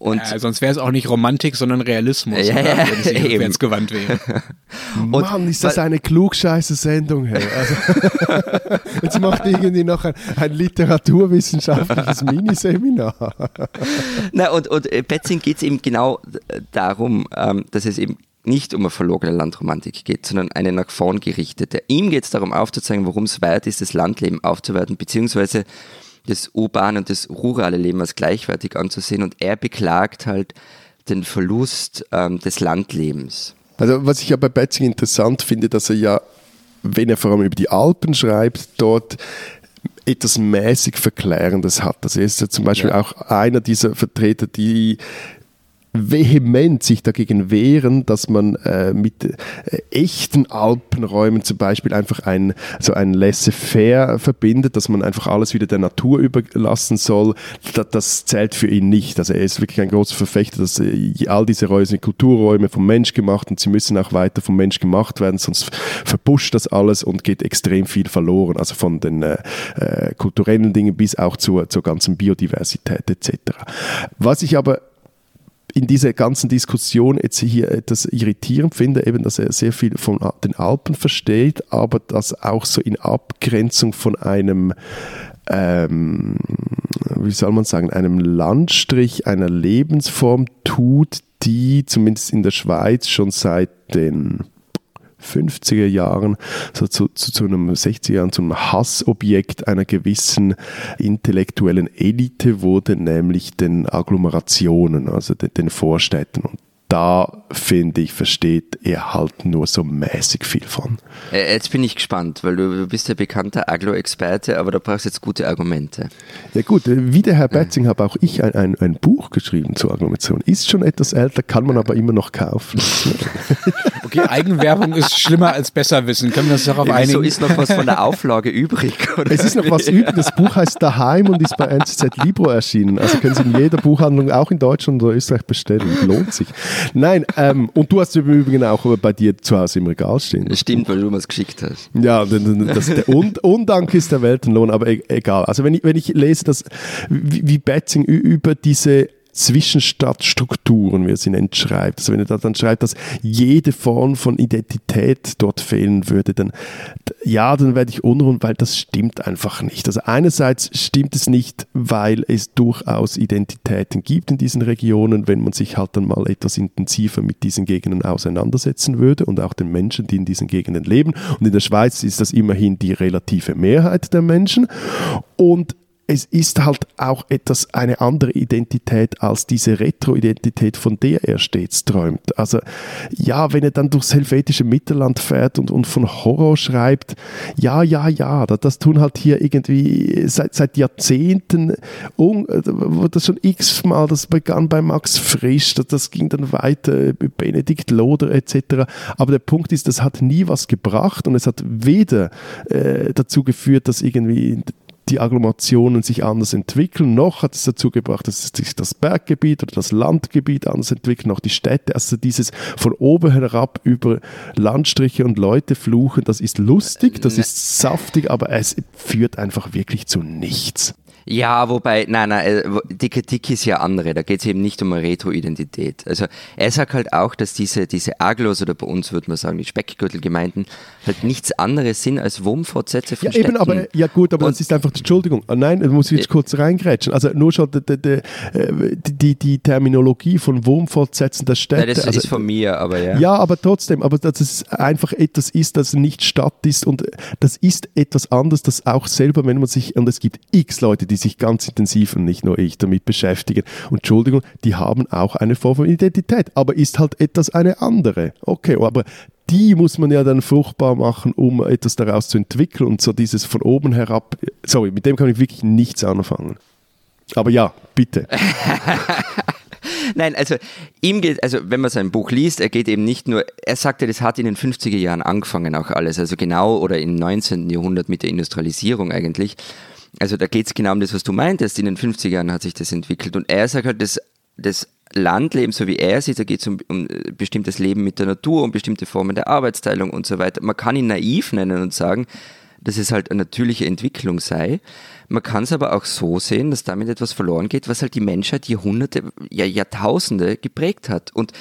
Und Äh, sonst wäre es auch nicht Romantik, sondern Realismus, Ja, oder? ja, wenn sie eben. rückwärts gewandt wäre. Mann, ist das eine klugscheiße Sendung, hey. Also, jetzt macht irgendwie noch ein, ein literaturwissenschaftliches Miniseminar. Na, und, und äh, Betzing geht es eben genau äh, darum, ähm, dass es eben nicht um eine verlogene Landromantik geht, sondern eine nach vorn gerichtete. Ihm geht es darum aufzuzeigen, warum es wert ist, das Landleben aufzuwerten, beziehungsweise das urbane und das rurale Leben als gleichwertig anzusehen. Und er beklagt halt den Verlust ähm, des Landlebens. Also was ich ja bei Betzing interessant finde, dass er ja, wenn er vor allem über die Alpen schreibt, dort etwas mäßig Verklärendes hat. Also er ist ja zum Beispiel Ja. auch einer dieser Vertreter, die vehement sich dagegen wehren, dass man äh, mit äh, echten Alpenräumen zum Beispiel einfach ein, so ein Laissez-faire verbindet, dass man einfach alles wieder der Natur überlassen soll. Das, das zählt für ihn nicht. Also er ist wirklich ein großer Verfechter, dass äh, all diese Räume sind Kulturräume vom Mensch gemacht und sie müssen auch weiter vom Mensch gemacht werden, sonst verbuscht das alles und geht extrem viel verloren. Also von den äh, äh, kulturellen Dingen bis auch zur, zur ganzen Biodiversität etc. Was ich aber in dieser ganzen Diskussion jetzt hier etwas irritierend finde, eben, dass er sehr viel von den Alpen versteht, aber das auch so in Abgrenzung von einem, ähm, wie soll man sagen, einem Landstrich, einer Lebensform tut, die zumindest in der Schweiz schon seit den 50er Jahren, so zu, zu, zu einem 60er Jahren, zu einem Hassobjekt einer gewissen intellektuellen Elite wurde, nämlich den Agglomerationen, also den, den Vorstädten. Und da finde ich, versteht er halt nur so mäßig viel von. Äh, jetzt bin ich gespannt, weil du, du bist ja bekannter Aglo-Experte, aber da brauchst du jetzt gute Argumente. Ja gut, äh, wie der Herr Betzing habe auch ich ein, ein, ein Buch geschrieben zur Agglomeration. Ist schon etwas älter, kann man aber immer noch kaufen. okay, Eigenwerbung ist schlimmer als Besserwissen. Können wir uns darauf einigen? So ist noch was von der Auflage übrig. Oder? Es ist noch was übrig. Das Buch heißt Daheim und ist bei NZZ Libro erschienen. Also können Sie in jeder Buchhandlung, auch in Deutschland oder Österreich, bestellen. Lohnt sich. Nein, ähm, und du hast im Übrigen auch bei dir zu Hause im Regal stehen. Das stimmt, weil du mir es geschickt hast. Ja, das, der Un Undank ist der Weltenlohn, aber e egal. Also wenn ich, wenn ich lese, dass wie, wie Betzing über diese Zwischenstadtstrukturen, wie er sie nennt, schreibt. Also wenn er da dann schreibt, dass jede Form von Identität dort fehlen würde, dann ja, dann werde ich unruhig, weil das stimmt einfach nicht. Also einerseits stimmt es nicht, weil es durchaus Identitäten gibt in diesen Regionen, wenn man sich halt dann mal etwas intensiver mit diesen Gegenden auseinandersetzen würde und auch den Menschen, die in diesen Gegenden leben. Und in der Schweiz ist das immerhin die relative Mehrheit der Menschen. Und es ist halt auch etwas eine andere Identität als diese Retro-Identität, von der er stets träumt. Also ja, wenn er dann durchs helvetische Mittelland fährt und, und von Horror schreibt, ja, ja, ja, das, tun halt hier irgendwie seit, seit Jahrzehnten, um, das schon x-mal, das begann bei Max Frisch, das, das ging dann weiter, Benedikt Loder etc. Aber der Punkt ist, das hat nie was gebracht und es hat weder äh, dazu geführt, dass irgendwie die Agglomerationen sich anders entwickeln. Noch hat es dazu gebracht, dass sich das Berggebiet oder das Landgebiet anders entwickelt, noch die Städte. Also dieses von oben herab über Landstriche und Leute fluchen, das ist lustig, das ist saftig, aber es führt einfach wirklich zu nichts. Ja, wobei, nein, nein, äh, die Kritik ist ja andere. Da geht es eben nicht um eine Retro-Identität. Also er sagt halt auch, dass diese, diese Aglos oder bei uns würde man sagen, die Speckgürtelgemeinden halt nichts anderes sind als Wurmfortsätze von Ja, eben, aber, ja gut, aber Und, das ist einfach, Entschuldigung, ah, nein, da muss ich jetzt kurz reingrätschen. Also nur schon die, die, die, die Terminologie von Wurmfortsätzen der Städte. Ja, das also, ist von mir, aber ja. Ja, aber trotzdem, aber dass es einfach etwas ist, das nicht Stadt ist und das ist etwas anderes, das auch selber, wenn man sich, und es gibt x Leute, die sich ganz intensiv und nicht nur ich damit beschäftigen. Und Entschuldigung, die haben auch eine Form von Identität, aber ist halt etwas eine andere. Okay, aber die muss man ja dann fruchtbar machen, um etwas daraus zu entwickeln und so dieses von oben herab. Sorry, mit dem kann ich wirklich nichts anfangen. Aber ja, bitte. Nein, also ihm geht, also wenn man sein Buch liest, er geht eben nicht nur, er sagte, das hat in den 50er Jahren angefangen auch alles, also genau oder im 19. Jahrhundert mit der Industrialisierung eigentlich. Also da geht es genau um das, was du meintest. In den 50er Jahren hat sich das entwickelt. Und er sagt halt, das, das Landleben, so wie er sieht, da geht es um, um bestimmtes Leben mit der Natur, um bestimmte Formen der Arbeitsteilung und so weiter. Man kann ihn naiv nennen und sagen, dass es halt eine natürliche Entwicklung sei. Man kann es aber auch so sehen, dass damit etwas verloren geht, was halt die Menschheit Jahrhunderte, ja, Jahrtausende geprägt hat. Und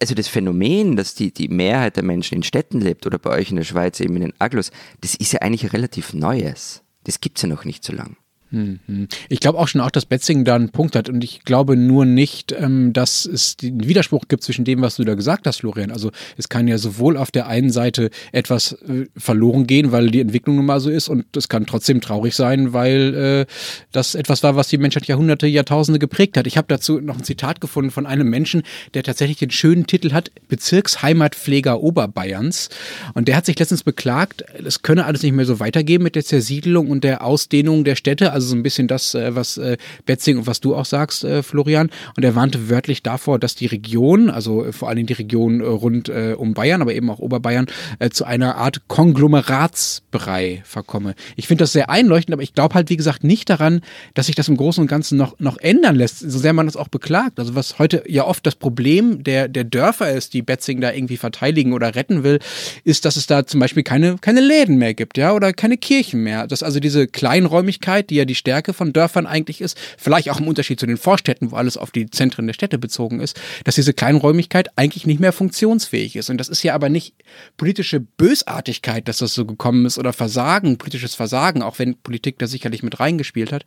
also das Phänomen, dass die, die Mehrheit der Menschen in Städten lebt oder bei euch in der Schweiz eben in den Aglos, das ist ja eigentlich relativ Neues. Das gibt es ja noch nicht so lange. Mhm. Ich glaube auch schon auch, dass Betzing da einen Punkt hat und ich glaube nur nicht, ähm, dass es den Widerspruch gibt zwischen dem, was du da gesagt hast, Florian. Also es kann ja sowohl auf der einen Seite etwas äh, verloren gehen, weil die Entwicklung nun mal so ist und es kann trotzdem traurig sein, weil äh, das etwas war, was die Menschheit Jahrhunderte, Jahrtausende geprägt hat. Ich habe dazu noch ein Zitat gefunden von einem Menschen, der tatsächlich den schönen Titel hat, Bezirksheimatpfleger Oberbayerns und der hat sich letztens beklagt, es könne alles nicht mehr so weitergehen mit der Zersiedelung und der Ausdehnung der Städte also so ein bisschen das, äh, was äh, Betzing und was du auch sagst, äh, Florian. Und er warnte wörtlich davor, dass die Region, also vor allem die Region rund um Bayern, aber eben auch Oberbayern, zu einer Art Konglomeratsbrei verkomme. Ich finde das sehr einleuchtend, aber ich glaube halt, wie gesagt, nicht daran, dass sich das im Großen und Ganzen noch, noch ändern lässt, so sehr man das auch beklagt. Also was heute ja oft das Problem der, der Dörfer ist, die Betzing da irgendwie verteidigen oder retten will, ist, dass es da zum Beispiel keine, keine Läden mehr gibt, ja, oder keine Kirchen mehr. Dass also diese Kleinräumigkeit, die ja die Stärke von Dörfern eigentlich ist, vielleicht auch im Unterschied zu den Vorstädten, wo alles auf die Zentren der Städte bezogen ist, dass diese Kleinräumigkeit eigentlich nicht mehr funktionsfähig ist. Und das ist ja aber nicht politische Bösartigkeit, dass das so gekommen ist oder Versagen, politisches Versagen, auch wenn Politik da sicherlich mit reingespielt hat.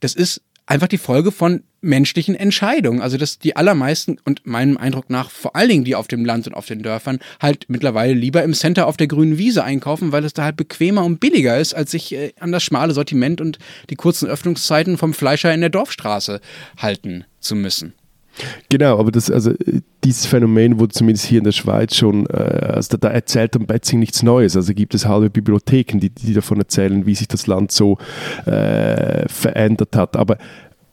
Das ist einfach die Folge von menschlichen Entscheidungen. Also dass die allermeisten und meinem Eindruck nach vor allen Dingen die auf dem Land und auf den Dörfern halt mittlerweile lieber im Center auf der grünen Wiese einkaufen, weil es da halt bequemer und billiger ist, als sich äh, an das schmale Sortiment und die kurzen Öffnungszeiten vom Fleischer in der Dorfstraße halten zu müssen. Genau, aber das, also dieses Phänomen wurde zumindest hier in der Schweiz schon, äh, also da, da erzählt am Betzing nichts Neues. Also gibt es halbe Bibliotheken, die, die davon erzählen, wie sich das Land so äh, verändert hat. Aber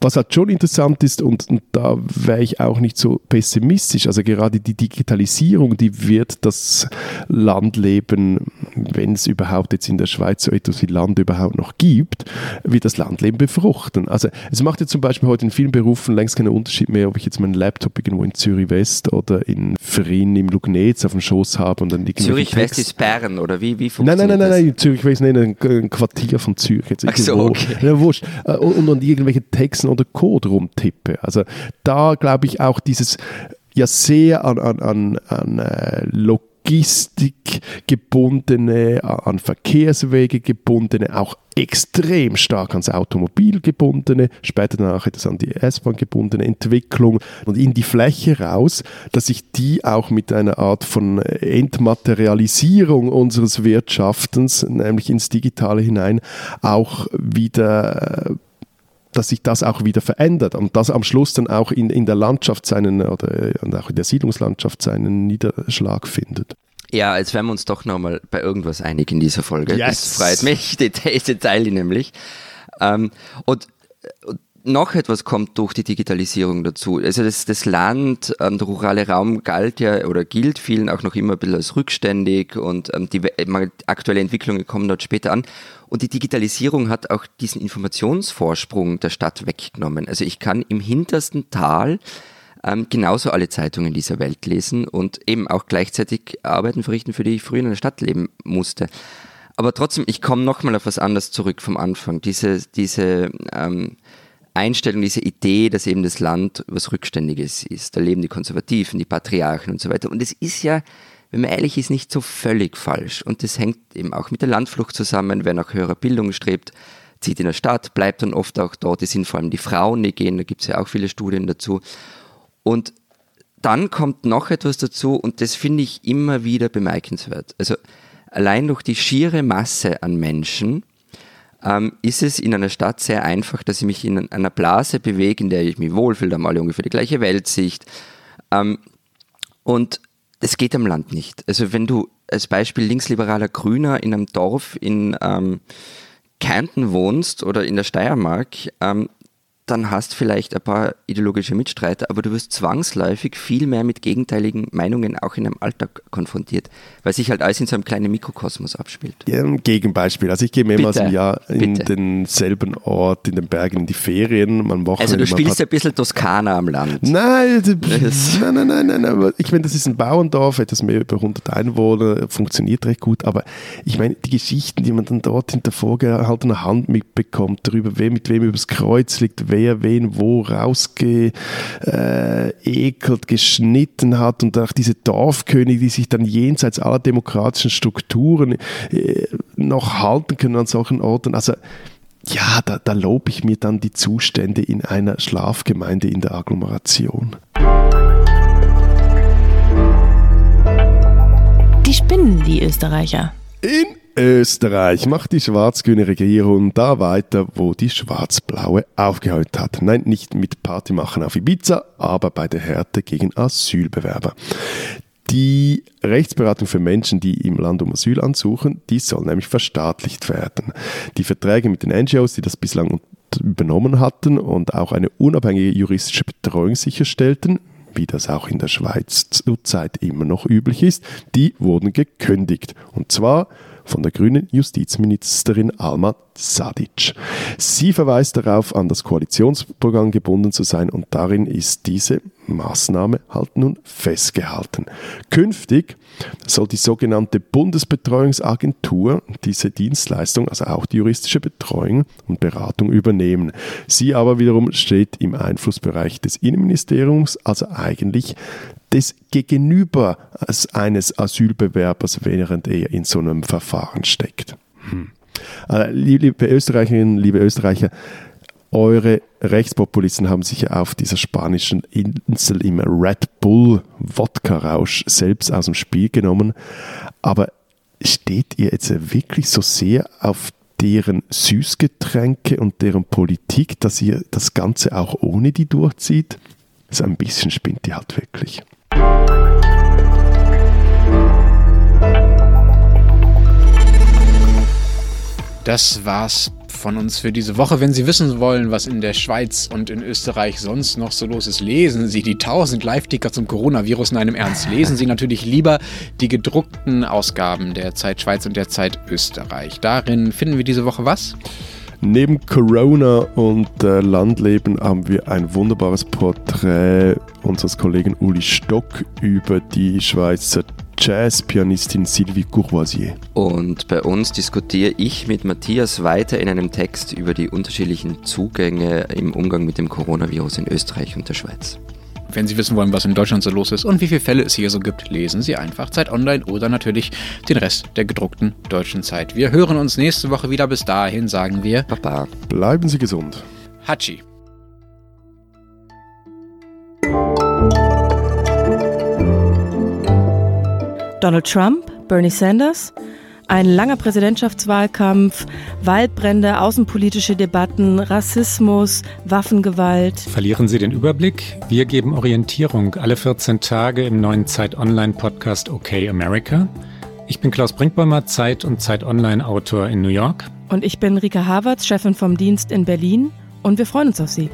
was halt schon interessant ist, und, und da wäre ich auch nicht so pessimistisch, also gerade die Digitalisierung, die wird das Landleben, wenn es überhaupt jetzt in der Schweiz so etwas wie Land überhaupt noch gibt, wird das Landleben befruchten. Also es macht jetzt zum Beispiel heute in vielen Berufen längst keinen Unterschied mehr, ob ich jetzt meinen Laptop irgendwo in Zürich West oder in Frien im Lugnetz auf dem Schoß habe und dann Zürich West ist Bern oder wie, wie funktioniert nein, nein, nein, nein, nein, Zürich West, nein, ein, ein Quartier von Zürich. Jetzt Ach so, okay. Ja, wurscht. Äh, und, und irgendwelche Texten oder Code rumtippe. Also da glaube ich auch dieses ja sehr an, an, an, an äh, Logistik gebundene, an Verkehrswege gebundene, auch extrem stark ans Automobil gebundene, später danach etwas an die S-Bahn gebundene Entwicklung und in die Fläche raus, dass sich die auch mit einer Art von Entmaterialisierung unseres Wirtschaftens, nämlich ins Digitale hinein, auch wieder äh, dass sich das auch wieder verändert und das am Schluss dann auch in, in der Landschaft seinen oder und auch in der Siedlungslandschaft seinen Niederschlag findet. Ja, als wären wir uns doch nochmal bei irgendwas einig in dieser Folge. Yes. Das freut mich, diese Teile nämlich. Ähm, und, und noch etwas kommt durch die Digitalisierung dazu. Also das, das Land, ähm, der rurale Raum galt ja oder gilt vielen auch noch immer ein bisschen als rückständig und ähm, die aktuelle Entwicklungen kommen dort später an. Und die Digitalisierung hat auch diesen Informationsvorsprung der Stadt weggenommen. Also ich kann im hintersten Tal ähm, genauso alle Zeitungen dieser Welt lesen und eben auch gleichzeitig Arbeiten verrichten, für die ich früher in der Stadt leben musste. Aber trotzdem, ich komme nochmal auf was anderes zurück vom Anfang. Diese, diese ähm, Einstellung, diese Idee, dass eben das Land was Rückständiges ist. Da leben die Konservativen, die Patriarchen und so weiter. Und es ist ja, wenn man ehrlich ist, nicht so völlig falsch. Und das hängt eben auch mit der Landflucht zusammen. Wer nach höherer Bildung strebt, zieht in der Stadt, bleibt dann oft auch dort. Es sind vor allem die Frauen, die gehen, da gibt es ja auch viele Studien dazu. Und dann kommt noch etwas dazu und das finde ich immer wieder bemerkenswert. Also allein durch die schiere Masse an Menschen, ähm, ist es in einer Stadt sehr einfach, dass ich mich in einer Blase bewege, in der ich mich wohlfühle, da alle ungefähr die gleiche Weltsicht. Ähm, und das geht am Land nicht. Also wenn du als Beispiel linksliberaler Grüner in einem Dorf in ähm, Kärnten wohnst oder in der Steiermark, ähm, dann hast vielleicht ein paar ideologische Mitstreiter, aber du wirst zwangsläufig viel mehr mit gegenteiligen Meinungen auch in einem Alltag konfrontiert, weil sich halt alles in so einem kleinen Mikrokosmos abspielt. Ja, ein Gegenbeispiel. Also ich gehe mehrmals im Jahr in Bitte. denselben Ort, in den Bergen, in die Ferien. Man also du spielst ein bisschen Toskana am Land. Nein, nein, nein, nein, nein, aber ich meine, das ist ein Bauerndorf, etwas mehr über 100 Einwohner, funktioniert recht gut, aber ich meine, die Geschichten, die man dann dort hinter vorgehaltener Hand mitbekommt, darüber, wer mit wem übers Kreuz liegt, wer wen wo rausgeekelt, geschnitten hat und auch diese Dorfkönige, die sich dann jenseits aller demokratischen Strukturen äh, noch halten können an solchen Orten. Also ja, da, da lobe ich mir dann die Zustände in einer Schlafgemeinde in der Agglomeration. Die spinnen, die Österreicher. In Österreich macht die schwarz-grüne Regierung da weiter, wo die schwarz-blaue aufgehört hat. Nein, nicht mit Party machen auf Ibiza, aber bei der Härte gegen Asylbewerber. Die Rechtsberatung für Menschen, die im Land um Asyl ansuchen, die soll nämlich verstaatlicht werden. Die Verträge mit den NGOs, die das bislang übernommen hatten und auch eine unabhängige juristische Betreuung sicherstellten, wie das auch in der Schweiz zurzeit immer noch üblich ist, die wurden gekündigt. Und zwar von der grünen Justizministerin Alma Sadic. Sie verweist darauf, an das Koalitionsprogramm gebunden zu sein und darin ist diese Maßnahme halt nun festgehalten. Künftig soll die sogenannte Bundesbetreuungsagentur diese Dienstleistung, also auch die juristische Betreuung und Beratung übernehmen. Sie aber wiederum steht im Einflussbereich des Innenministeriums, also eigentlich des Gegenüber eines Asylbewerbers, während er in so einem Verfahren steckt. Hm. Äh, liebe Österreicherinnen, liebe Österreicher, eure Rechtspopulisten haben sich auf dieser spanischen Insel im Red Bull Wodka-Rausch selbst aus dem Spiel genommen. Aber steht ihr jetzt wirklich so sehr auf deren Süßgetränke und deren Politik, dass ihr das Ganze auch ohne die durchzieht? So ein bisschen spinnt die halt wirklich. Das war's von uns für diese Woche. Wenn Sie wissen wollen, was in der Schweiz und in Österreich sonst noch so los ist, lesen Sie die 1000 Live-Ticker zum Coronavirus in einem Ernst. Lesen Sie natürlich lieber die gedruckten Ausgaben der Zeit Schweiz und der Zeit Österreich. Darin finden wir diese Woche was? Neben Corona und äh, Landleben haben wir ein wunderbares Porträt unseres Kollegen Uli Stock über die Schweizer Jazzpianistin Sylvie Courvoisier. Und bei uns diskutiere ich mit Matthias weiter in einem Text über die unterschiedlichen Zugänge im Umgang mit dem Coronavirus in Österreich und der Schweiz. Wenn Sie wissen wollen, was in Deutschland so los ist und wie viele Fälle es hier so gibt, lesen Sie einfach Zeit Online oder natürlich den Rest der gedruckten deutschen Zeit. Wir hören uns nächste Woche wieder. Bis dahin sagen wir Baba. Bleiben Sie gesund. Hatschi. Donald Trump, Bernie Sanders, ein langer Präsidentschaftswahlkampf, Waldbrände, außenpolitische Debatten, Rassismus, Waffengewalt. Verlieren Sie den Überblick? Wir geben Orientierung alle 14 Tage im neuen Zeit Online Podcast OK America. Ich bin Klaus Brinkbäumer, Zeit und Zeit Online Autor in New York. Und ich bin Rika Havertz, Chefin vom Dienst in Berlin. Und wir freuen uns auf Sie.